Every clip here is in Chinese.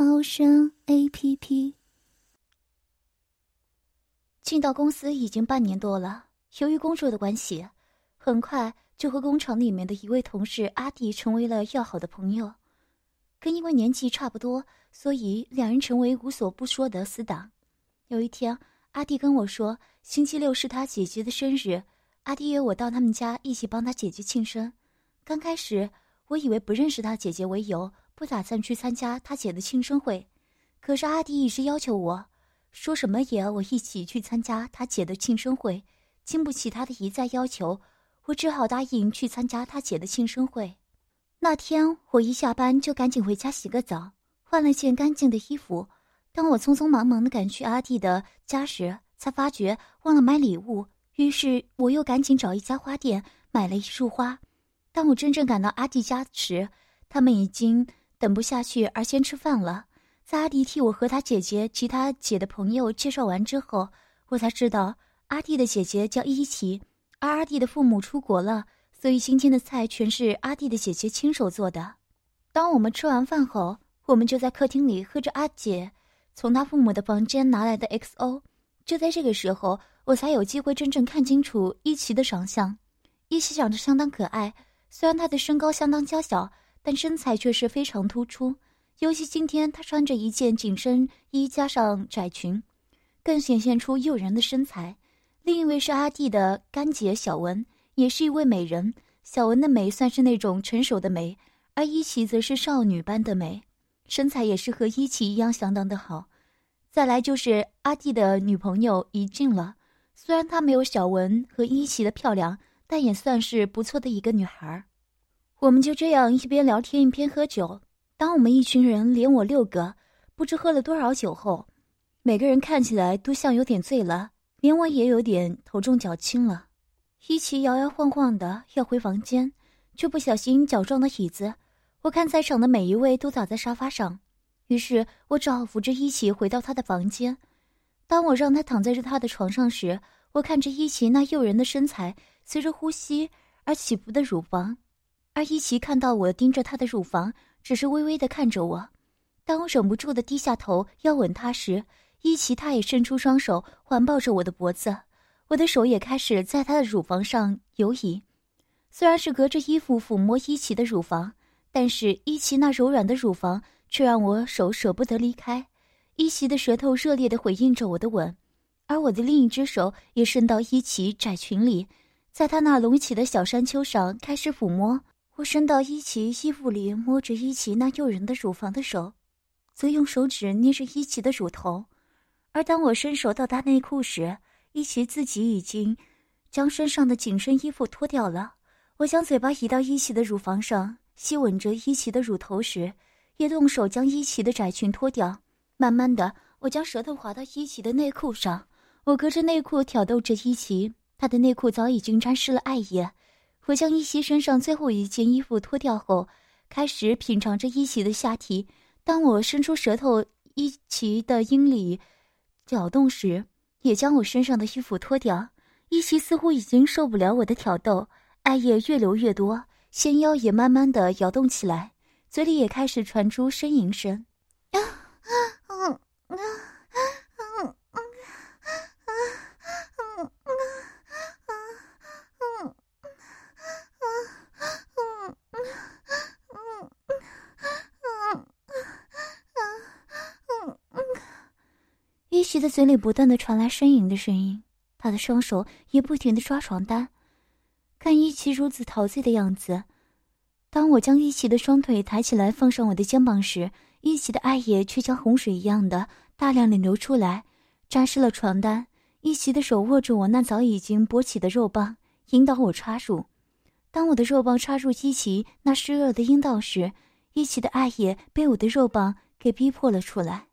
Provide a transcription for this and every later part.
猫声 A P P。进到公司已经半年多了，由于工作的关系，很快就和工厂里面的一位同事阿弟成为了要好的朋友。跟因为年纪差不多，所以两人成为无所不说的死党。有一天，阿弟跟我说，星期六是他姐姐的生日，阿弟约我到他们家一起帮他姐姐庆生。刚开始。我以为不认识他姐姐为由，不打算去参加他姐的庆生会。可是阿弟一直要求我，说什么也要我一起去参加他姐的庆生会。经不起他的一再要求，我只好答应去参加他姐的庆生会。那天我一下班就赶紧回家洗个澡，换了件干净的衣服。当我匆匆忙忙的赶去阿弟的家时，才发觉忘了买礼物。于是我又赶紧找一家花店买了一束花。当我真正赶到阿弟家时，他们已经等不下去而先吃饭了。在阿弟替我和他姐姐及他姐的朋友介绍完之后，我才知道阿弟的姐姐叫伊琪，而阿弟的父母出国了，所以今天的菜全是阿弟的姐姐亲手做的。当我们吃完饭后，我们就在客厅里喝着阿姐从他父母的房间拿来的 XO。就在这个时候，我才有机会真正看清楚伊琪的长相。伊琪长得相当可爱。虽然她的身高相当娇小，但身材却是非常突出。尤其今天，她穿着一件紧身衣加上窄裙，更显现出诱人的身材。另一位是阿弟的干姐小文，也是一位美人。小文的美算是那种成熟的美，而伊琪则是少女般的美，身材也是和伊琪一样相当的好。再来就是阿弟的女朋友怡静了，虽然她没有小文和伊琪的漂亮。但也算是不错的一个女孩我们就这样一边聊天一边喝酒。当我们一群人连我六个，不知喝了多少酒后，每个人看起来都像有点醉了，连我也有点头重脚轻了。一起摇摇晃晃的要回房间，却不小心脚撞到椅子。我看在场的每一位都倒在沙发上，于是我只好扶着一起回到他的房间。当我让他躺在他的床上时，我看着一起那诱人的身材。随着呼吸而起伏的乳房，而伊奇看到我盯着她的乳房，只是微微的看着我。当我忍不住的低下头要吻她时，伊奇他也伸出双手环抱着我的脖子，我的手也开始在她的乳房上游移。虽然是隔着衣服抚摸伊奇的乳房，但是伊奇那柔软的乳房却让我手舍不得离开。伊奇的舌头热烈的回应着我的吻，而我的另一只手也伸到伊奇窄裙里。在他那隆起的小山丘上开始抚摸，我伸到伊奇衣服里摸着伊奇那诱人的乳房的手，则用手指捏着伊奇的乳头。而当我伸手到他内裤时，伊奇自己已经将身上的紧身衣服脱掉了。我将嘴巴移到伊奇的乳房上，吸吻着伊奇的乳头时，也动手将伊奇的窄裙脱掉。慢慢的，我将舌头滑到伊奇的内裤上，我隔着内裤挑逗着伊奇。他的内裤早已经沾湿了艾叶，我将伊奇身上最后一件衣服脱掉后，开始品尝着伊奇的下体。当我伸出舌头，伊奇的阴里搅动时，也将我身上的衣服脱掉。伊奇似乎已经受不了我的挑逗，艾叶越流越多，纤腰也慢慢的摇动起来，嘴里也开始传出呻吟声。伊奇的嘴里不断的传来呻吟的声音，他的双手也不停的抓床单。看伊奇如此陶醉的样子，当我将伊奇的双腿抬起来放上我的肩膀时，伊奇的爱液却像洪水一样的大量的流出来，沾湿了床单。伊奇的手握住我那早已经勃起的肉棒，引导我插入。当我的肉棒插入伊奇那湿热的阴道时，伊奇的爱液被我的肉棒给逼迫了出来。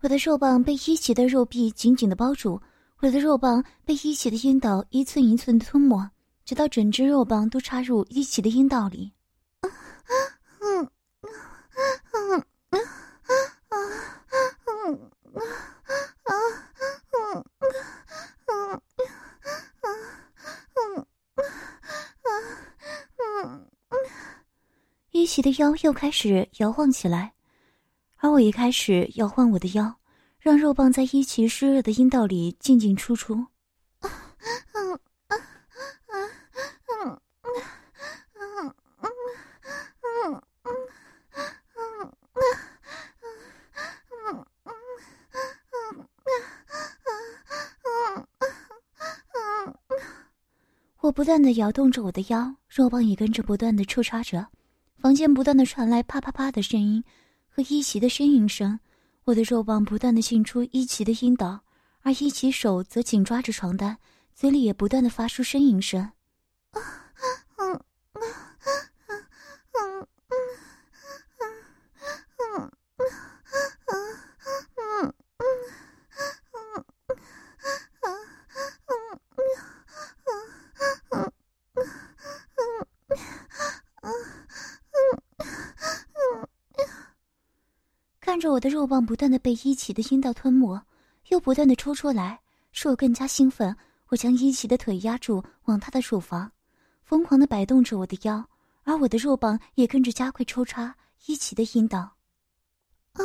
我我的肉棒被伊奇的肉壁紧紧的包住，我的肉棒被伊奇的阴道一寸一寸的吞没，直到整只肉棒都插入伊奇的阴道里。伊奇的腰又开始摇晃起来。而我一开始摇晃我的腰，让肉棒在伊奇湿热的阴道里进进出出。我不断的摇动着我的腰，肉棒也跟着不断的抽插着，房间不断的传来啪啪啪的声音。和伊奇的呻吟声，我的肉棒不断的进出伊奇的阴道，而伊奇手则紧抓着床单，嘴里也不断的发出呻吟声。的肉棒不断的被伊奇的阴道吞没，又不断的抽出来，使我更加兴奋。我将伊奇的腿压住，往他的乳房疯狂的摆动着我的腰，而我的肉棒也跟着加快抽插伊奇的阴道。我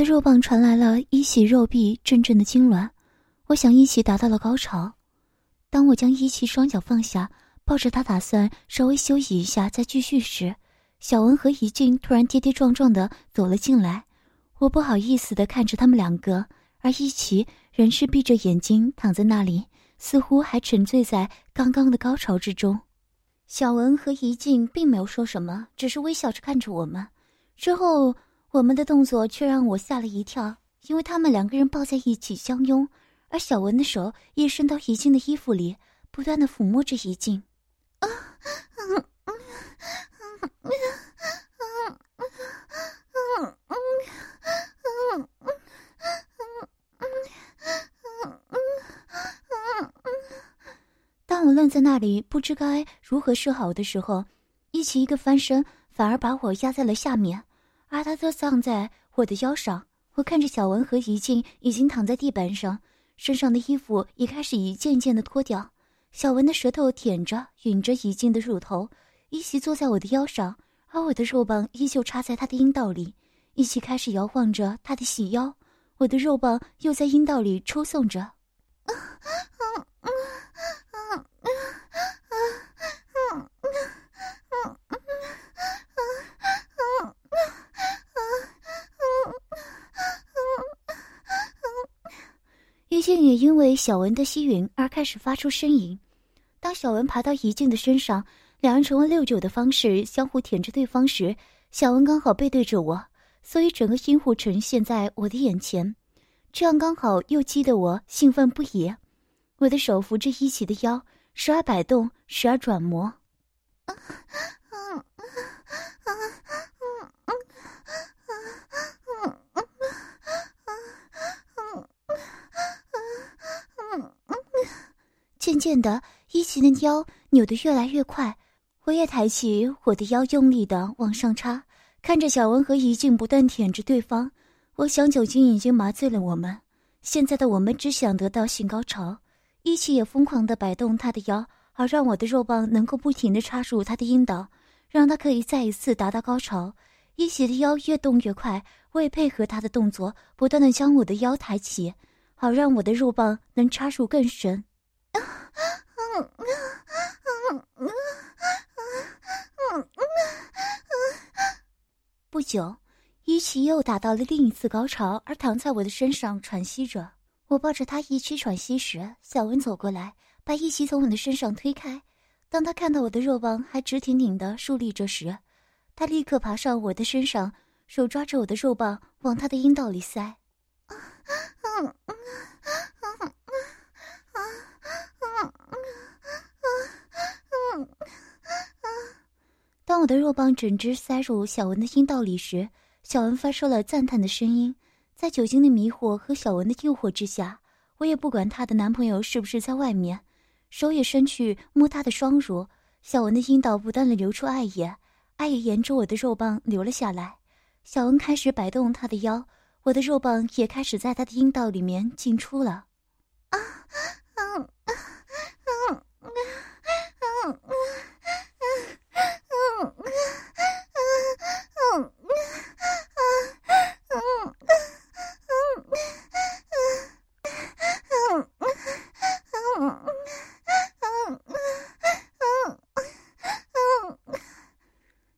的肉棒传来了一袭肉壁阵阵的痉挛，我想一起达到了高潮。当我将一起双脚放下，抱着他打算稍微休息一下再继续时，小文和怡静突然跌跌撞撞的走了进来。我不好意思的看着他们两个，而一起仍是闭着眼睛躺在那里，似乎还沉醉在刚刚的高潮之中。小文和怡静并没有说什么，只是微笑着看着我们。之后。我们的动作却让我吓了一跳，因为他们两个人抱在一起相拥，而小文的手也伸到怡静的衣服里，不断的抚摸着怡静。当我愣在那里，不知该如何是好的时候，一起一个翻身，反而把我压在了下面。而他则葬在我的腰上。我看着小文和怡静已经躺在地板上，身上的衣服也开始一件件的脱掉。小文的舌头舔着、吮着怡静的乳头，一起坐在我的腰上，而我的肉棒依旧插在他的阴道里，一起开始摇晃着他的细腰。我的肉棒又在阴道里抽送着。怡静也因为小文的吸吮而开始发出呻吟。当小文爬到怡静的身上，两人成为六九的方式相互舔着对方时，小文刚好背对着我，所以整个阴户呈现在我的眼前，这样刚好又激得我兴奋不已。我的手扶着一起的腰，时而摆动，时而转磨。渐渐的，伊奇的腰扭得越来越快，我也抬起我的腰，用力的往上插。看着小文和怡静不断舔着对方，我想酒精已经麻醉了我们，现在的我们只想得到性高潮。伊奇也疯狂的摆动他的腰，好让我的肉棒能够不停的插入他的阴道，让他可以再一次达到高潮。伊奇的腰越动越快，我也配合他的动作，不断的将我的腰抬起，好让我的肉棒能插入更深。不久，一奇又达到了另一次高潮，而躺在我的身上喘息着。我抱着他一起喘息时，小文走过来，把一起从我的身上推开。当他看到我的肉棒还直挺挺的竖立着时，他立刻爬上我的身上，手抓着我的肉棒往他的阴道里塞。当我的肉棒整只塞入小文的阴道里时，小文发出了赞叹的声音。在酒精的迷惑和小文的诱惑之下，我也不管她的男朋友是不是在外面，手也伸去摸她的双乳。小文的阴道不断的流出爱液，爱液沿着我的肉棒流了下来。小文开始摆动她的腰，我的肉棒也开始在她的阴道里面进出了。啊，嗯，嗯，嗯，嗯，嗯。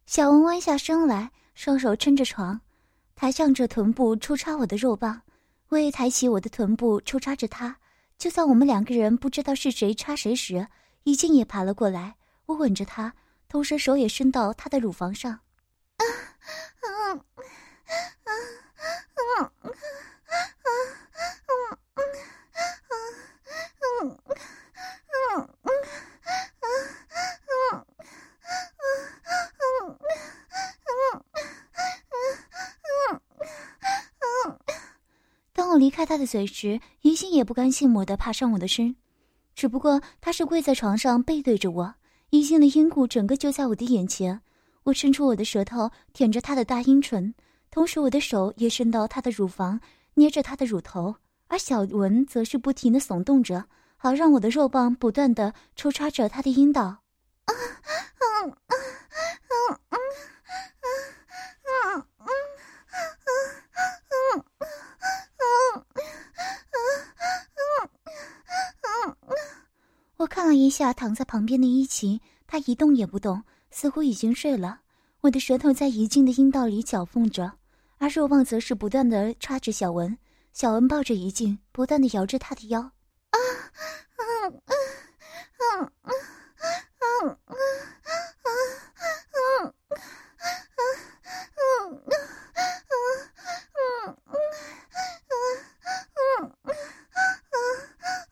小文弯下身来，双手撑着床，抬向着臀部抽插我的肉棒。我也抬起我的臀部抽插着他。就在我们两个人不知道是谁插谁时，已经也爬了过来。我吻着他，同时手也伸到他的乳房上。当我离开他的嘴时，宜兴也不甘心地爬上我的身，只不过他是跪在床上背对着我，宜兴的阴部整个就在我的眼前。我伸出我的舌头舔着他的大阴唇，同时我的手也伸到他的乳房，捏着他的乳头，而小文则是不停的耸动着，好让我的肉棒不断的抽插着他的阴道。啊啊啊啊啊啊啊啊！我看了一下躺在旁边的伊晴，她一动也不动，似乎已经睡了。我的舌头在怡静的阴道里搅缝着，而若望则是不断的插着小文。小文抱着怡静，不断的摇着她的腰。啊，嗯嗯嗯嗯嗯嗯嗯嗯嗯嗯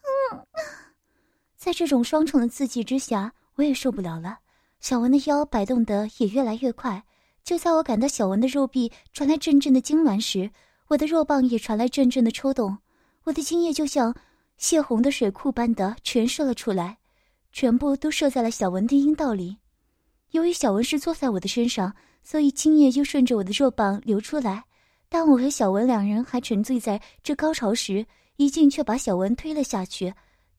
嗯嗯。在这种双重的刺激之下，我也受不了了。小文的腰摆动得也越来越快。就在我感到小文的肉壁传来阵阵的痉挛时，我的肉棒也传来阵阵的抽动。我的精液就像泄洪的水库般的全射了出来，全部都射在了小文的阴道里。由于小文是坐在我的身上，所以精液又顺着我的肉棒流出来。当我和小文两人还沉醉在这高潮时，一静却把小文推了下去。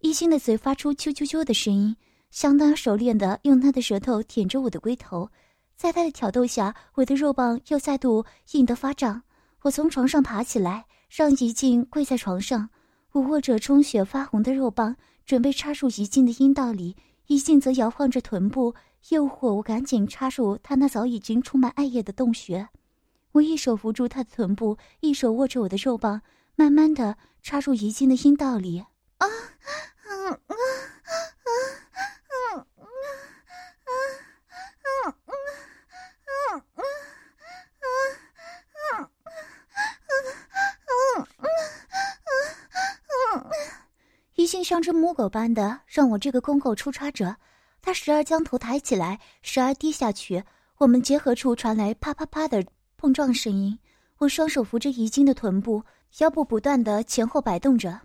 一心的嘴发出啾啾啾的声音，相当熟练的用他的舌头舔着我的龟头，在他的挑逗下，我的肉棒又再度硬得发胀。我从床上爬起来，让怡静跪在床上，我握着充血发红的肉棒，准备插入怡静的阴道里。怡静则摇晃着臀部，诱惑我赶紧插入她那早已经充满爱液的洞穴。我一手扶住她的臀部，一手握着我的肉棒，慢慢的插入怡静的阴道里。啊啊啊啊啊啊啊啊啊啊啊啊啊啊啊，疑心像只母狗般的让我这个公狗出叉着，它时而将头抬起来，时而低下去，我们结合处传来啪啪啪的碰撞声音，我双手扶着遗精的臀部，腰部不断的前后摆动着。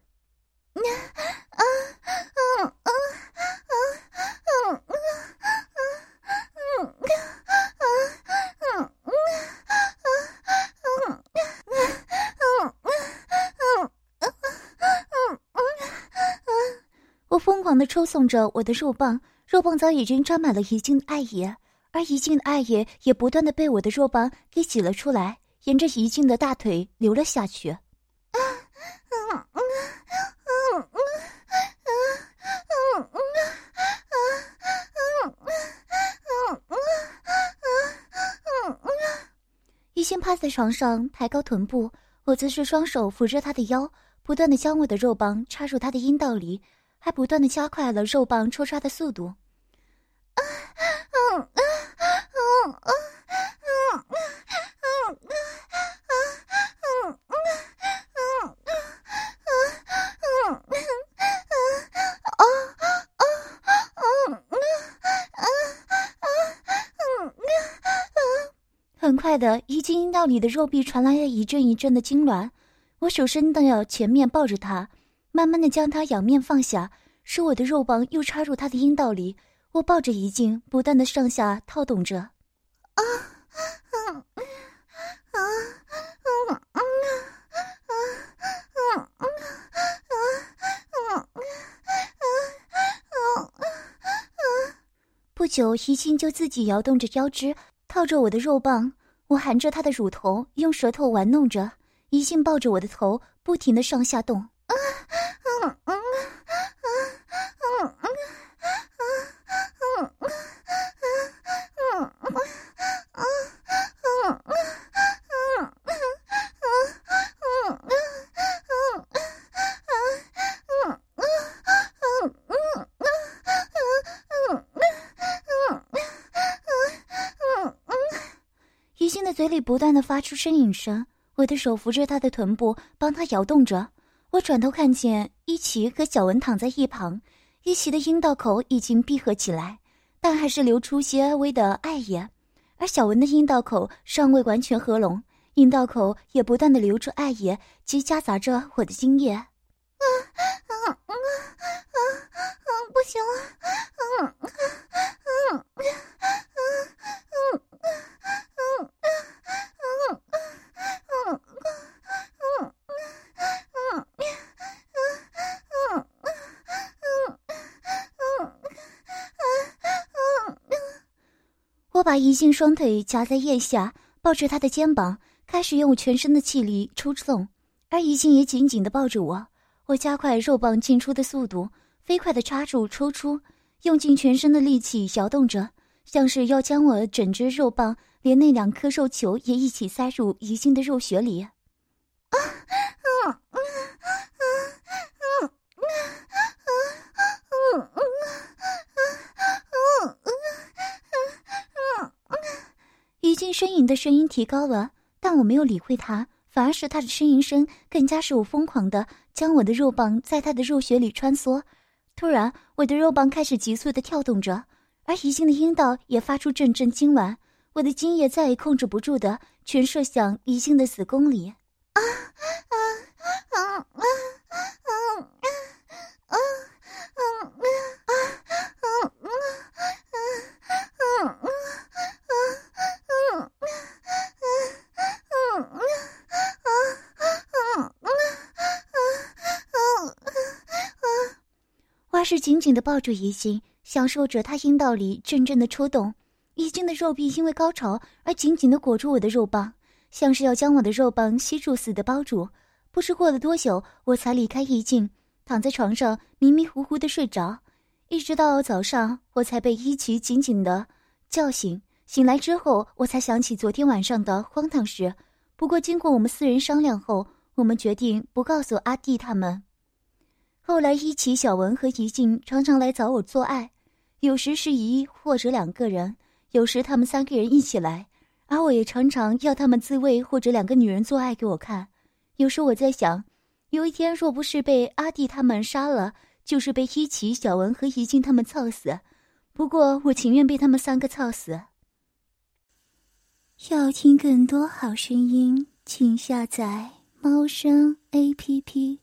我疯狂的抽送着我的肉棒，肉棒早已经沾满了怡静的爱意，而怡静的爱意也不断的被我的肉棒给挤了出来，沿着怡静的大腿流了下去。一心趴在床上，抬高臀部，我则是双手扶着他的腰，不断的将我的肉棒插入他的阴道里，还不断的加快了肉棒抽插的速度。很 的怡静阴道里的肉壁传来了一阵一阵的痉挛，我手伸到前面抱着她，慢慢的将她仰面放下，使我的肉棒又插入她的阴道里。我抱着怡静，不断的上下套动着。啊，啊，啊，啊，啊，啊，啊，啊，啊，啊，啊，啊，啊，啊，不久，啊，啊就自己摇动着腰肢，套着我的肉棒。我含着他的乳头，用舌头玩弄着，一心抱着我的头，不停的上下动。嘴里不断的发出呻吟声，我的手扶着他的臀部，帮他摇动着。我转头看见伊奇和小文躺在一旁，伊奇的阴道口已经闭合起来，但还是流出些微的爱液，而小文的阴道口尚未完全合拢，阴道口也不断的流出爱液，及夹杂着我的精液。啊啊啊啊啊！不行了，嗯嗯嗯嗯嗯嗯。我把一静双腿夹在腋下，抱着她的肩膀，开始用全身的气力抽送，而一静也紧紧地抱着我。我加快肉棒进出的速度，飞快地插入、抽出，用尽全身的力气摇动着，像是要将我整只肉棒连那两颗肉球也一起塞入一静的肉穴里。啊 啊啊啊啊啊！已经呻吟的声音提高了，但我没有理会他，反而是他的呻吟声更加使我疯狂的将我的肉棒在他的肉穴里穿梭。突然，我的肉棒开始急速的跳动着，而已经的阴道也发出阵阵痉挛，我的精液再也控制不住的全射向已经的子宫里。紧紧的抱住怡静，享受着她阴道里阵阵的抽动。怡静的肉壁因为高潮而紧紧的裹住我的肉棒，像是要将我的肉棒吸住似的包住。不知过了多久，我才离开怡静，躺在床上迷迷糊糊的睡着，一直到早上，我才被伊奇紧紧的叫醒。醒来之后，我才想起昨天晚上的荒唐事。不过，经过我们四人商量后，我们决定不告诉阿弟他们。后来，一起小文和怡静常常来找我做爱，有时是一或者两个人，有时他们三个人一起来，而我也常常要他们自慰或者两个女人做爱给我看。有时我在想，有一天若不是被阿弟他们杀了，就是被一起小文和怡静他们操死。不过，我情愿被他们三个操死。要听更多好声音，请下载猫声 A P P。